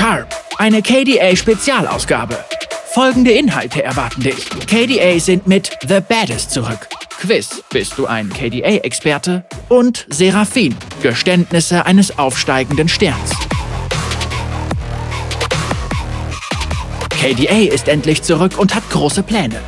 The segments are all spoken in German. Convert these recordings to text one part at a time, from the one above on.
Sharp, eine KDA-Spezialausgabe. Folgende Inhalte erwarten dich. KDA sind mit The Baddest zurück. Quiz, bist du ein KDA-Experte? Und Seraphin, Geständnisse eines aufsteigenden Sterns. KDA ist endlich zurück und hat große Pläne.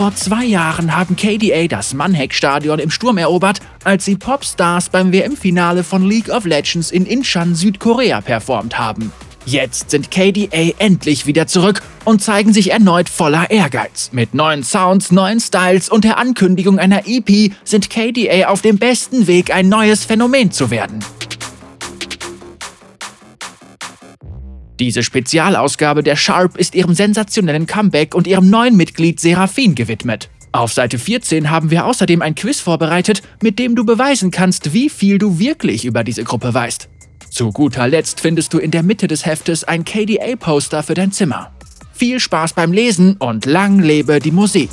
Vor zwei Jahren haben KDA das Manhek-Stadion im Sturm erobert, als sie Popstars beim WM-Finale von League of Legends in Incheon, Südkorea performt haben. Jetzt sind KDA endlich wieder zurück und zeigen sich erneut voller Ehrgeiz. Mit neuen Sounds, neuen Styles und der Ankündigung einer EP sind KDA auf dem besten Weg, ein neues Phänomen zu werden. Diese Spezialausgabe der Sharp ist ihrem sensationellen Comeback und ihrem neuen Mitglied Seraphin gewidmet. Auf Seite 14 haben wir außerdem ein Quiz vorbereitet, mit dem du beweisen kannst, wie viel du wirklich über diese Gruppe weißt. Zu guter Letzt findest du in der Mitte des Heftes ein KDA-Poster für dein Zimmer. Viel Spaß beim Lesen und lang lebe die Musik!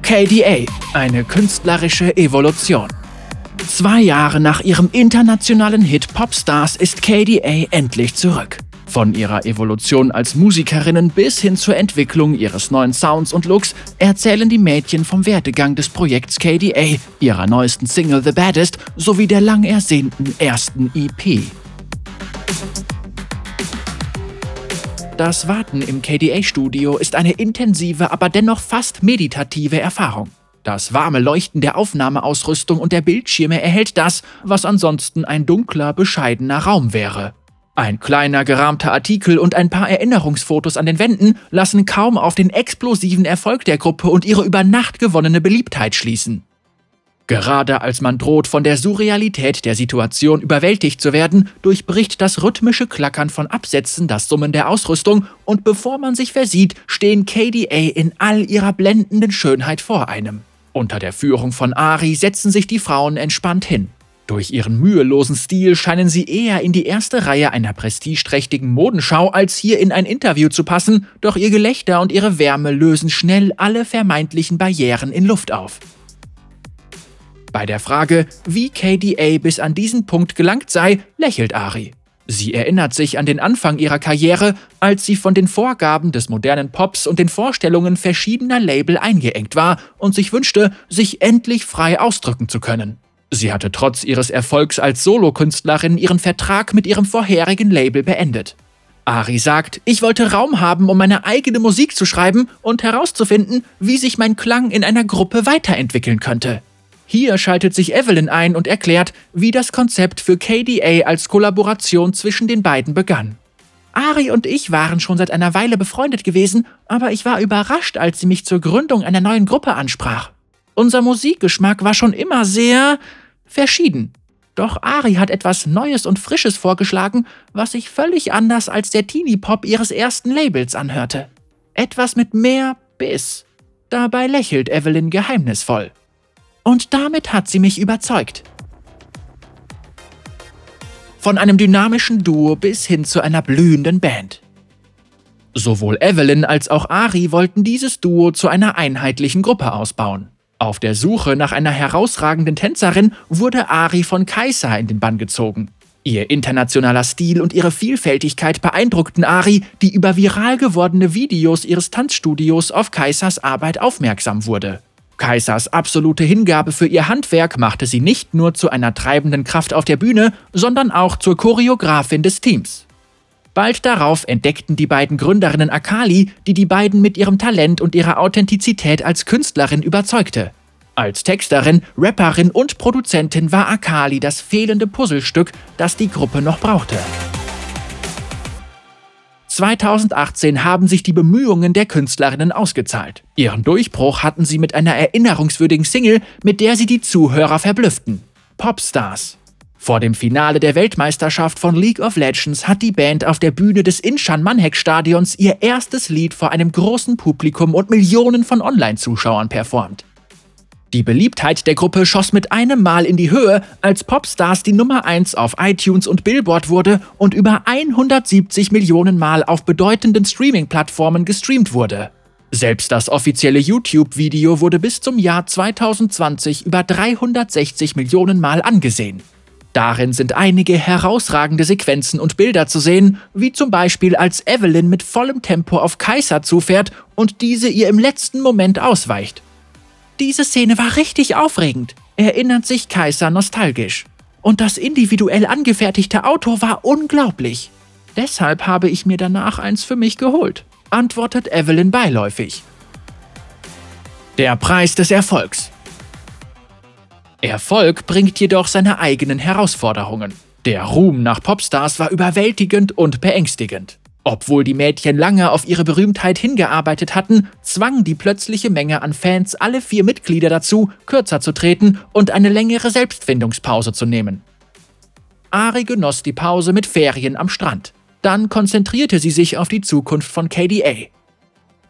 KDA, eine künstlerische Evolution. Zwei Jahre nach ihrem internationalen Hit Popstars ist KDA endlich zurück. Von ihrer Evolution als Musikerinnen bis hin zur Entwicklung ihres neuen Sounds und Looks erzählen die Mädchen vom Werdegang des Projekts KDA, ihrer neuesten Single The Baddest sowie der lang ersehnten ersten EP. Das Warten im KDA-Studio ist eine intensive, aber dennoch fast meditative Erfahrung. Das warme Leuchten der Aufnahmeausrüstung und der Bildschirme erhält das, was ansonsten ein dunkler, bescheidener Raum wäre. Ein kleiner gerahmter Artikel und ein paar Erinnerungsfotos an den Wänden lassen kaum auf den explosiven Erfolg der Gruppe und ihre über Nacht gewonnene Beliebtheit schließen. Gerade als man droht, von der Surrealität der Situation überwältigt zu werden, durchbricht das rhythmische Klackern von Absätzen das Summen der Ausrüstung und bevor man sich versieht, stehen KDA in all ihrer blendenden Schönheit vor einem. Unter der Führung von Ari setzen sich die Frauen entspannt hin. Durch ihren mühelosen Stil scheinen sie eher in die erste Reihe einer prestigeträchtigen Modenschau als hier in ein Interview zu passen, doch ihr Gelächter und ihre Wärme lösen schnell alle vermeintlichen Barrieren in Luft auf. Bei der Frage, wie KDA bis an diesen Punkt gelangt sei, lächelt Ari. Sie erinnert sich an den Anfang ihrer Karriere, als sie von den Vorgaben des modernen Pops und den Vorstellungen verschiedener Label eingeengt war und sich wünschte, sich endlich frei ausdrücken zu können. Sie hatte trotz ihres Erfolgs als Solokünstlerin ihren Vertrag mit ihrem vorherigen Label beendet. Ari sagt, ich wollte Raum haben, um meine eigene Musik zu schreiben und herauszufinden, wie sich mein Klang in einer Gruppe weiterentwickeln könnte. Hier schaltet sich Evelyn ein und erklärt, wie das Konzept für KDA als Kollaboration zwischen den beiden begann. Ari und ich waren schon seit einer Weile befreundet gewesen, aber ich war überrascht, als sie mich zur Gründung einer neuen Gruppe ansprach. Unser Musikgeschmack war schon immer sehr verschieden. Doch Ari hat etwas Neues und Frisches vorgeschlagen, was sich völlig anders als der Teenie-Pop ihres ersten Labels anhörte. Etwas mit mehr Biss. Dabei lächelt Evelyn geheimnisvoll. Und damit hat sie mich überzeugt. Von einem dynamischen Duo bis hin zu einer blühenden Band. Sowohl Evelyn als auch Ari wollten dieses Duo zu einer einheitlichen Gruppe ausbauen. Auf der Suche nach einer herausragenden Tänzerin wurde Ari von Kaiser in den Bann gezogen. Ihr internationaler Stil und ihre Vielfältigkeit beeindruckten Ari, die über viral gewordene Videos ihres Tanzstudios auf Kaisers Arbeit aufmerksam wurde. Kaisers absolute Hingabe für ihr Handwerk machte sie nicht nur zu einer treibenden Kraft auf der Bühne, sondern auch zur Choreografin des Teams. Bald darauf entdeckten die beiden Gründerinnen Akali, die die beiden mit ihrem Talent und ihrer Authentizität als Künstlerin überzeugte. Als Texterin, Rapperin und Produzentin war Akali das fehlende Puzzlestück, das die Gruppe noch brauchte. 2018 haben sich die Bemühungen der Künstlerinnen ausgezahlt. Ihren Durchbruch hatten sie mit einer erinnerungswürdigen Single, mit der sie die Zuhörer verblüfften. Popstars. Vor dem Finale der Weltmeisterschaft von League of Legends hat die Band auf der Bühne des Inshan Manhek Stadions ihr erstes Lied vor einem großen Publikum und Millionen von Online-Zuschauern performt. Die Beliebtheit der Gruppe schoss mit einem Mal in die Höhe, als Popstars die Nummer 1 auf iTunes und Billboard wurde und über 170 Millionen Mal auf bedeutenden Streaming-Plattformen gestreamt wurde. Selbst das offizielle YouTube-Video wurde bis zum Jahr 2020 über 360 Millionen Mal angesehen. Darin sind einige herausragende Sequenzen und Bilder zu sehen, wie zum Beispiel als Evelyn mit vollem Tempo auf Kaiser zufährt und diese ihr im letzten Moment ausweicht. Diese Szene war richtig aufregend, erinnert sich Kaiser nostalgisch. Und das individuell angefertigte Auto war unglaublich. Deshalb habe ich mir danach eins für mich geholt antwortet Evelyn beiläufig. Der Preis des Erfolgs. Erfolg bringt jedoch seine eigenen Herausforderungen. Der Ruhm nach Popstars war überwältigend und beängstigend. Obwohl die Mädchen lange auf ihre Berühmtheit hingearbeitet hatten, zwang die plötzliche Menge an Fans alle vier Mitglieder dazu, kürzer zu treten und eine längere Selbstfindungspause zu nehmen. Ari genoss die Pause mit Ferien am Strand. Dann konzentrierte sie sich auf die Zukunft von KDA.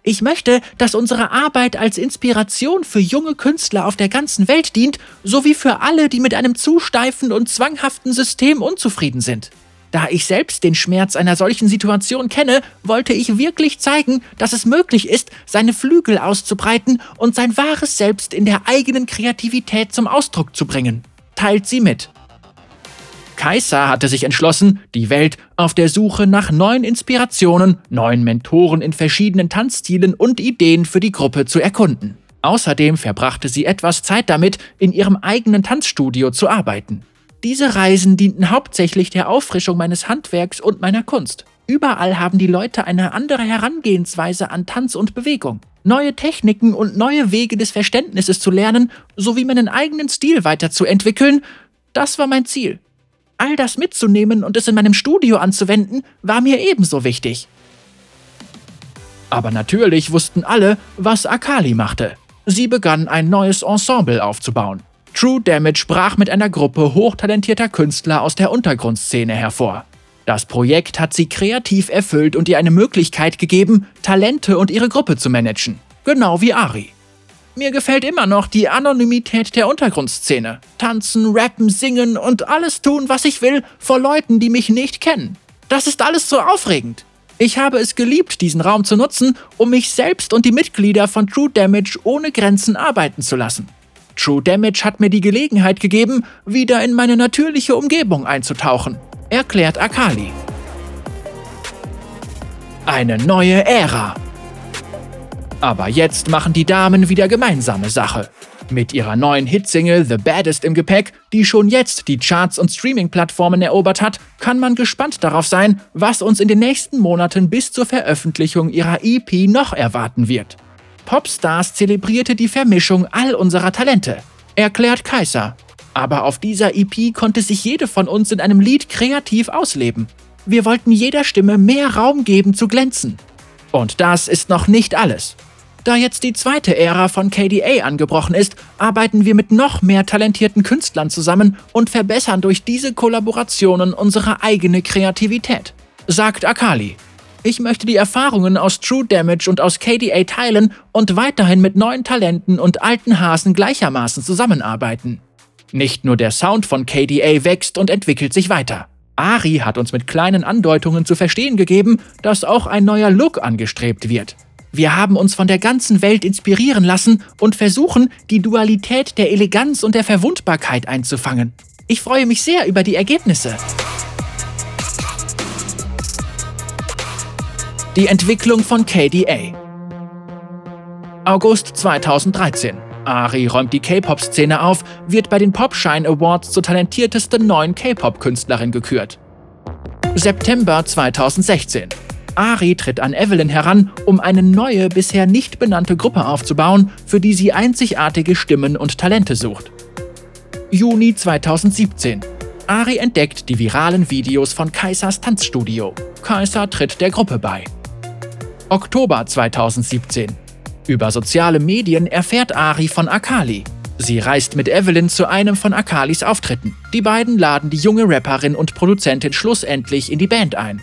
Ich möchte, dass unsere Arbeit als Inspiration für junge Künstler auf der ganzen Welt dient, sowie für alle, die mit einem zu steifen und zwanghaften System unzufrieden sind. Da ich selbst den Schmerz einer solchen Situation kenne, wollte ich wirklich zeigen, dass es möglich ist, seine Flügel auszubreiten und sein wahres Selbst in der eigenen Kreativität zum Ausdruck zu bringen. Teilt sie mit. Kaiser hatte sich entschlossen, die Welt auf der Suche nach neuen Inspirationen, neuen Mentoren in verschiedenen Tanzstilen und Ideen für die Gruppe zu erkunden. Außerdem verbrachte sie etwas Zeit damit, in ihrem eigenen Tanzstudio zu arbeiten. Diese Reisen dienten hauptsächlich der Auffrischung meines Handwerks und meiner Kunst. Überall haben die Leute eine andere Herangehensweise an Tanz und Bewegung. Neue Techniken und neue Wege des Verständnisses zu lernen, sowie meinen eigenen Stil weiterzuentwickeln, das war mein Ziel all das mitzunehmen und es in meinem Studio anzuwenden, war mir ebenso wichtig. Aber natürlich wussten alle, was Akali machte. Sie begann ein neues Ensemble aufzubauen. True Damage brach mit einer Gruppe hochtalentierter Künstler aus der Untergrundszene hervor. Das Projekt hat sie kreativ erfüllt und ihr eine Möglichkeit gegeben, Talente und ihre Gruppe zu managen. Genau wie Ari. Mir gefällt immer noch die Anonymität der Untergrundszene. Tanzen, rappen, singen und alles tun, was ich will, vor Leuten, die mich nicht kennen. Das ist alles so aufregend. Ich habe es geliebt, diesen Raum zu nutzen, um mich selbst und die Mitglieder von True Damage ohne Grenzen arbeiten zu lassen. True Damage hat mir die Gelegenheit gegeben, wieder in meine natürliche Umgebung einzutauchen, erklärt Akali. Eine neue Ära. Aber jetzt machen die Damen wieder gemeinsame Sache. Mit ihrer neuen Hitsingle The Baddest im Gepäck, die schon jetzt die Charts und Streaming-Plattformen erobert hat, kann man gespannt darauf sein, was uns in den nächsten Monaten bis zur Veröffentlichung ihrer EP noch erwarten wird. Popstars zelebrierte die Vermischung all unserer Talente, erklärt Kaiser. Aber auf dieser EP konnte sich jede von uns in einem Lied kreativ ausleben. Wir wollten jeder Stimme mehr Raum geben zu glänzen. Und das ist noch nicht alles. Da jetzt die zweite Ära von KDA angebrochen ist, arbeiten wir mit noch mehr talentierten Künstlern zusammen und verbessern durch diese Kollaborationen unsere eigene Kreativität, sagt Akali. Ich möchte die Erfahrungen aus True Damage und aus KDA teilen und weiterhin mit neuen Talenten und alten Hasen gleichermaßen zusammenarbeiten. Nicht nur der Sound von KDA wächst und entwickelt sich weiter. Ari hat uns mit kleinen Andeutungen zu verstehen gegeben, dass auch ein neuer Look angestrebt wird. Wir haben uns von der ganzen Welt inspirieren lassen und versuchen, die Dualität der Eleganz und der Verwundbarkeit einzufangen. Ich freue mich sehr über die Ergebnisse. Die Entwicklung von KDA August 2013 Ari räumt die K-Pop-Szene auf, wird bei den Popshine Awards zur talentiertesten neuen K-Pop-Künstlerin gekürt. September 2016 Ari tritt an Evelyn heran, um eine neue, bisher nicht benannte Gruppe aufzubauen, für die sie einzigartige Stimmen und Talente sucht. Juni 2017. Ari entdeckt die viralen Videos von Kaisers Tanzstudio. Kaiser tritt der Gruppe bei. Oktober 2017. Über soziale Medien erfährt Ari von Akali. Sie reist mit Evelyn zu einem von Akalis Auftritten. Die beiden laden die junge Rapperin und Produzentin schlussendlich in die Band ein.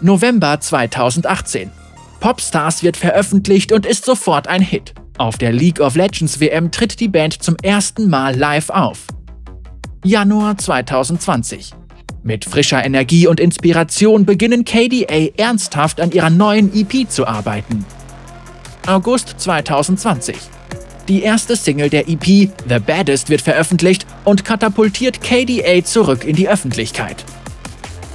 November 2018. Popstars wird veröffentlicht und ist sofort ein Hit. Auf der League of Legends WM tritt die Band zum ersten Mal live auf. Januar 2020. Mit frischer Energie und Inspiration beginnen KDA ernsthaft an ihrer neuen EP zu arbeiten. August 2020. Die erste Single der EP, The Baddest, wird veröffentlicht und katapultiert KDA zurück in die Öffentlichkeit.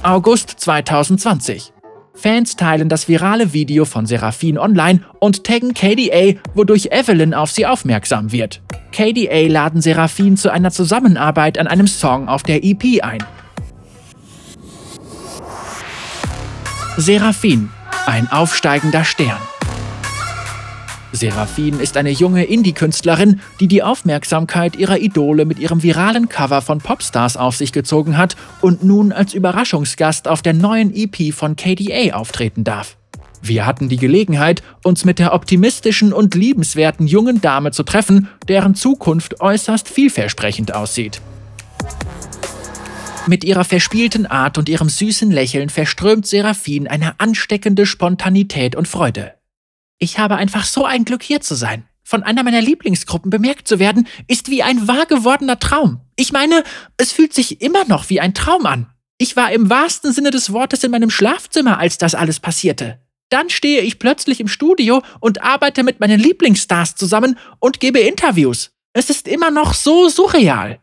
August 2020. Fans teilen das virale Video von Seraphine online und taggen KDA, wodurch Evelyn auf sie aufmerksam wird. KDA laden Seraphine zu einer Zusammenarbeit an einem Song auf der EP ein. Seraphine, ein aufsteigender Stern. Seraphine ist eine junge Indie-Künstlerin, die die Aufmerksamkeit ihrer Idole mit ihrem viralen Cover von Popstars auf sich gezogen hat und nun als Überraschungsgast auf der neuen EP von KDA auftreten darf. Wir hatten die Gelegenheit, uns mit der optimistischen und liebenswerten jungen Dame zu treffen, deren Zukunft äußerst vielversprechend aussieht. Mit ihrer verspielten Art und ihrem süßen Lächeln verströmt Seraphine eine ansteckende Spontanität und Freude. Ich habe einfach so ein Glück hier zu sein. Von einer meiner Lieblingsgruppen bemerkt zu werden, ist wie ein wahr gewordener Traum. Ich meine, es fühlt sich immer noch wie ein Traum an. Ich war im wahrsten Sinne des Wortes in meinem Schlafzimmer, als das alles passierte. Dann stehe ich plötzlich im Studio und arbeite mit meinen Lieblingsstars zusammen und gebe Interviews. Es ist immer noch so surreal.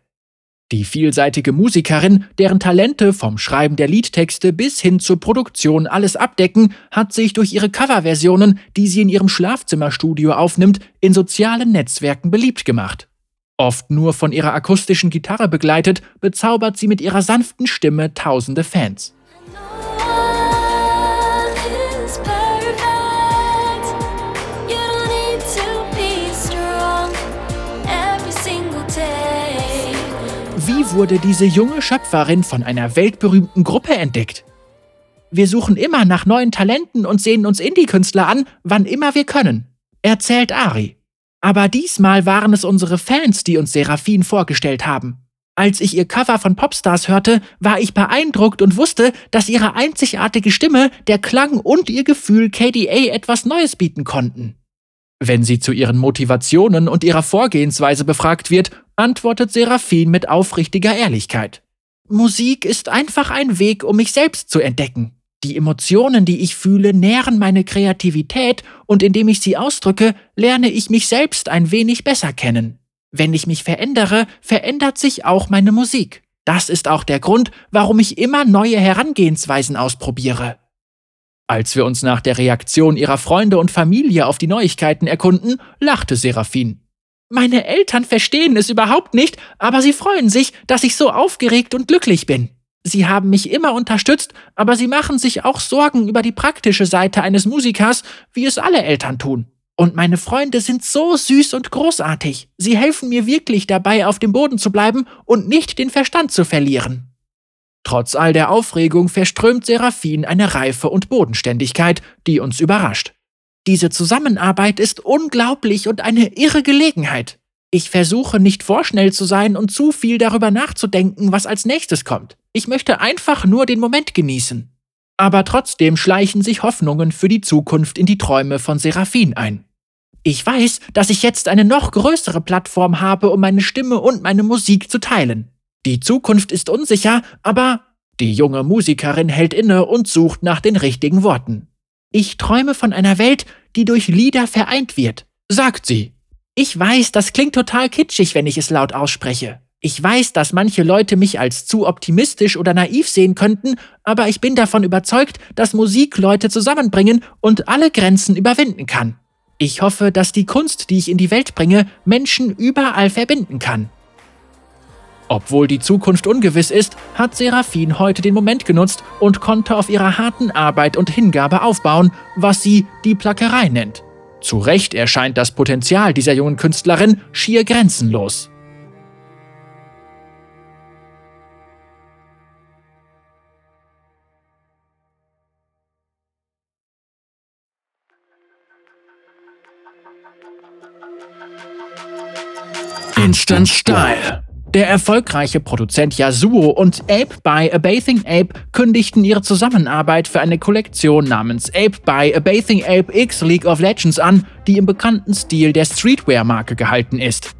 Die vielseitige Musikerin, deren Talente vom Schreiben der Liedtexte bis hin zur Produktion alles abdecken, hat sich durch ihre Coverversionen, die sie in ihrem Schlafzimmerstudio aufnimmt, in sozialen Netzwerken beliebt gemacht. Oft nur von ihrer akustischen Gitarre begleitet, bezaubert sie mit ihrer sanften Stimme tausende Fans. Wurde diese junge Schöpferin von einer weltberühmten Gruppe entdeckt? Wir suchen immer nach neuen Talenten und sehen uns Indie-Künstler an, wann immer wir können, erzählt Ari. Aber diesmal waren es unsere Fans, die uns Seraphine vorgestellt haben. Als ich ihr Cover von Popstars hörte, war ich beeindruckt und wusste, dass ihre einzigartige Stimme, der Klang und ihr Gefühl KDA etwas Neues bieten konnten. Wenn sie zu ihren Motivationen und ihrer Vorgehensweise befragt wird, antwortet Seraphine mit aufrichtiger Ehrlichkeit. Musik ist einfach ein Weg, um mich selbst zu entdecken. Die Emotionen, die ich fühle, nähren meine Kreativität und indem ich sie ausdrücke, lerne ich mich selbst ein wenig besser kennen. Wenn ich mich verändere, verändert sich auch meine Musik. Das ist auch der Grund, warum ich immer neue Herangehensweisen ausprobiere. Als wir uns nach der Reaktion ihrer Freunde und Familie auf die Neuigkeiten erkunden, lachte Seraphine. Meine Eltern verstehen es überhaupt nicht, aber sie freuen sich, dass ich so aufgeregt und glücklich bin. Sie haben mich immer unterstützt, aber sie machen sich auch Sorgen über die praktische Seite eines Musikers, wie es alle Eltern tun. Und meine Freunde sind so süß und großartig. Sie helfen mir wirklich dabei, auf dem Boden zu bleiben und nicht den Verstand zu verlieren. Trotz all der Aufregung verströmt Seraphine eine Reife und Bodenständigkeit, die uns überrascht. Diese Zusammenarbeit ist unglaublich und eine irre Gelegenheit. Ich versuche nicht vorschnell zu sein und zu viel darüber nachzudenken, was als nächstes kommt. Ich möchte einfach nur den Moment genießen. Aber trotzdem schleichen sich Hoffnungen für die Zukunft in die Träume von Seraphine ein. Ich weiß, dass ich jetzt eine noch größere Plattform habe, um meine Stimme und meine Musik zu teilen. Die Zukunft ist unsicher, aber die junge Musikerin hält inne und sucht nach den richtigen Worten. Ich träume von einer Welt, die durch Lieder vereint wird, sagt sie. Ich weiß, das klingt total kitschig, wenn ich es laut ausspreche. Ich weiß, dass manche Leute mich als zu optimistisch oder naiv sehen könnten, aber ich bin davon überzeugt, dass Musik Leute zusammenbringen und alle Grenzen überwinden kann. Ich hoffe, dass die Kunst, die ich in die Welt bringe, Menschen überall verbinden kann. Obwohl die Zukunft ungewiss ist, hat Seraphine heute den Moment genutzt und konnte auf ihrer harten Arbeit und Hingabe aufbauen, was sie die Plackerei nennt. Zu Recht erscheint das Potenzial dieser jungen Künstlerin schier grenzenlos. Instant Style der erfolgreiche Produzent Yasuo und Ape by A Bathing Ape kündigten ihre Zusammenarbeit für eine Kollektion namens Ape by A Bathing Ape X League of Legends an, die im bekannten Stil der Streetwear-Marke gehalten ist.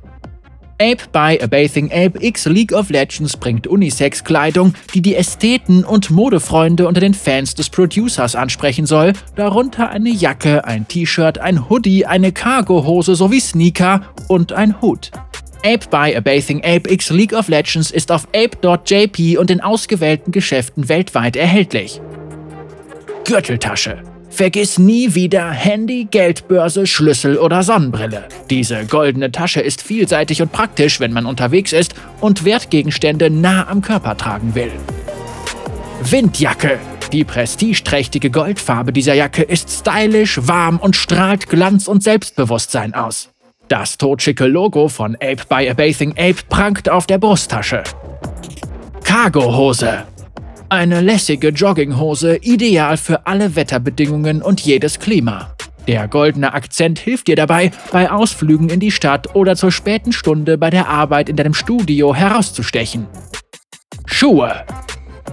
Ape by A Bathing Ape X League of Legends bringt Unisex-Kleidung, die die Ästheten und Modefreunde unter den Fans des Producers ansprechen soll, darunter eine Jacke, ein T-Shirt, ein Hoodie, eine Cargohose sowie Sneaker und ein Hut. Ape by A Bathing Ape X League of Legends ist auf ape.jp und in ausgewählten Geschäften weltweit erhältlich. Gürteltasche Vergiss nie wieder Handy, Geldbörse, Schlüssel oder Sonnenbrille. Diese goldene Tasche ist vielseitig und praktisch, wenn man unterwegs ist und Wertgegenstände nah am Körper tragen will. Windjacke. Die prestigeträchtige Goldfarbe dieser Jacke ist stylisch, warm und strahlt Glanz und Selbstbewusstsein aus. Das totschicke Logo von Ape by a Bathing Ape prangt auf der Brusttasche. Cargohose. Eine lässige Jogginghose, ideal für alle Wetterbedingungen und jedes Klima. Der goldene Akzent hilft dir dabei, bei Ausflügen in die Stadt oder zur späten Stunde bei der Arbeit in deinem Studio herauszustechen. Schuhe.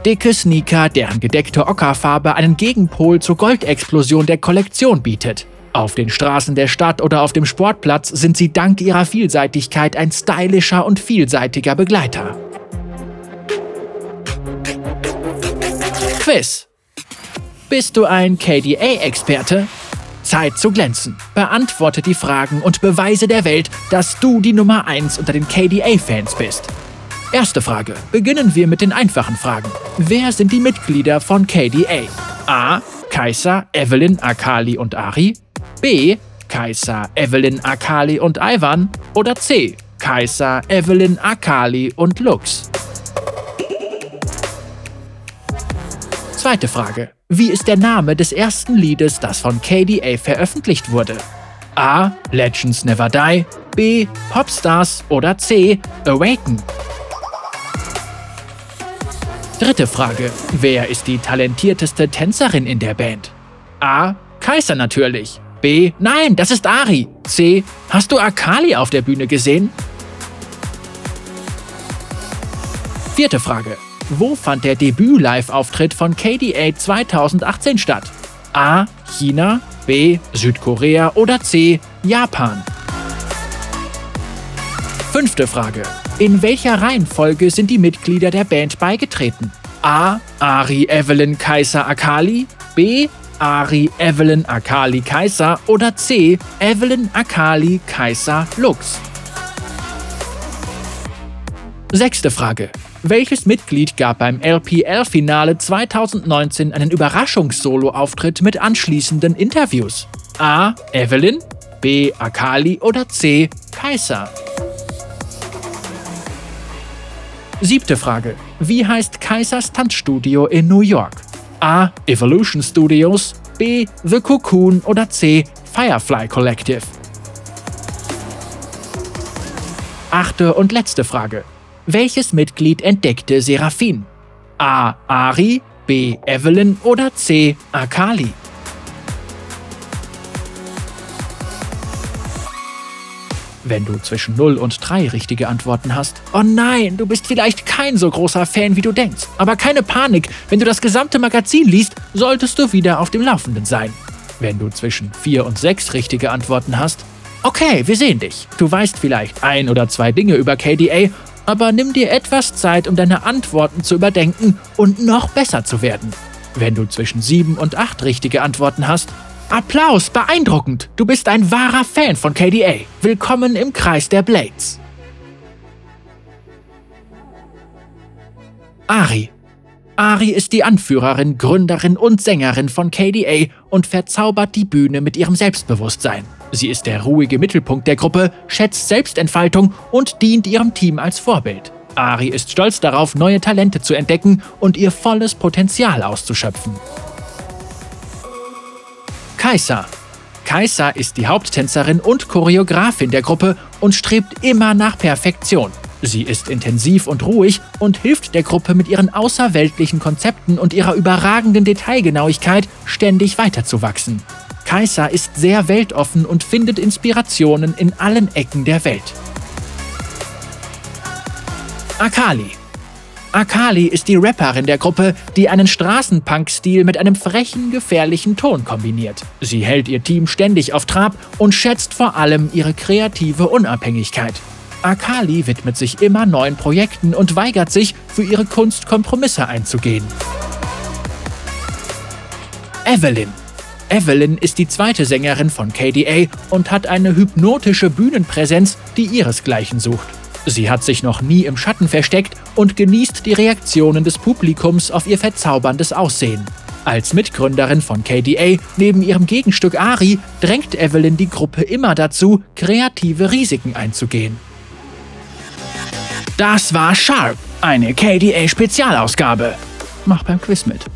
Dicke Sneaker, deren gedeckte Ockerfarbe einen Gegenpol zur Goldexplosion der Kollektion bietet. Auf den Straßen der Stadt oder auf dem Sportplatz sind sie dank ihrer Vielseitigkeit ein stylischer und vielseitiger Begleiter. Quiz. Bist du ein KDA-Experte? Zeit zu glänzen. Beantworte die Fragen und beweise der Welt, dass du die Nummer 1 unter den KDA-Fans bist. Erste Frage. Beginnen wir mit den einfachen Fragen. Wer sind die Mitglieder von KDA? A. Kaiser, Evelyn, Akali und Ari. B. Kaiser, Evelyn, Akali und Ivan. Oder C. Kaiser, Evelyn, Akali und Lux. Zweite Frage. Wie ist der Name des ersten Liedes, das von KDA veröffentlicht wurde? A. Legends Never Die, B. Popstars oder C. Awaken? Dritte Frage. Wer ist die talentierteste Tänzerin in der Band? A. Kaiser natürlich. B. Nein, das ist Ari. C. Hast du Akali auf der Bühne gesehen? Vierte Frage. Wo fand der Debüt-Live-Auftritt von KDA 2018 statt? A. China, B. Südkorea oder C. Japan? Fünfte Frage. In welcher Reihenfolge sind die Mitglieder der Band beigetreten? A. Ari, Evelyn, Kaiser, Akali. B. Ari, Evelyn, Akali, Kaiser. Oder C. Evelyn, Akali, Kaiser, Lux. Sechste Frage. Welches Mitglied gab beim LPL-Finale 2019 einen Überraschungssolo-Auftritt mit anschließenden Interviews? A. Evelyn, B. Akali oder C. Kaiser? Siebte Frage. Wie heißt Kaisers Tanzstudio in New York? A. Evolution Studios, B. The Cocoon oder C. Firefly Collective? Achte und letzte Frage. Welches Mitglied entdeckte Seraphin? A. Ari, B. Evelyn oder C. Akali? Wenn du zwischen 0 und 3 richtige Antworten hast, oh nein, du bist vielleicht kein so großer Fan, wie du denkst. Aber keine Panik, wenn du das gesamte Magazin liest, solltest du wieder auf dem Laufenden sein. Wenn du zwischen 4 und 6 richtige Antworten hast, okay, wir sehen dich. Du weißt vielleicht ein oder zwei Dinge über KDA aber nimm dir etwas Zeit, um deine Antworten zu überdenken und noch besser zu werden. Wenn du zwischen 7 und 8 richtige Antworten hast, Applaus, beeindruckend! Du bist ein wahrer Fan von KDA. Willkommen im Kreis der Blades. Ari. Ari ist die Anführerin, Gründerin und Sängerin von KDA und verzaubert die Bühne mit ihrem Selbstbewusstsein. Sie ist der ruhige Mittelpunkt der Gruppe, schätzt Selbstentfaltung und dient ihrem Team als Vorbild. Ari ist stolz darauf, neue Talente zu entdecken und ihr volles Potenzial auszuschöpfen. Kaisa. Kaisa ist die Haupttänzerin und Choreografin der Gruppe und strebt immer nach Perfektion. Sie ist intensiv und ruhig und hilft der Gruppe mit ihren außerweltlichen Konzepten und ihrer überragenden Detailgenauigkeit ständig weiterzuwachsen. Kaisa ist sehr weltoffen und findet Inspirationen in allen Ecken der Welt. Akali Akali ist die Rapperin der Gruppe, die einen Straßenpunk-Stil mit einem frechen, gefährlichen Ton kombiniert. Sie hält ihr Team ständig auf Trab und schätzt vor allem ihre kreative Unabhängigkeit. Akali widmet sich immer neuen Projekten und weigert sich, für ihre Kunst Kompromisse einzugehen. Evelyn. Evelyn ist die zweite Sängerin von KDA und hat eine hypnotische Bühnenpräsenz, die ihresgleichen sucht. Sie hat sich noch nie im Schatten versteckt und genießt die Reaktionen des Publikums auf ihr verzauberndes Aussehen. Als Mitgründerin von KDA neben ihrem Gegenstück Ari drängt Evelyn die Gruppe immer dazu, kreative Risiken einzugehen. Das war Sharp, eine KDA-Spezialausgabe. Mach beim Quiz mit.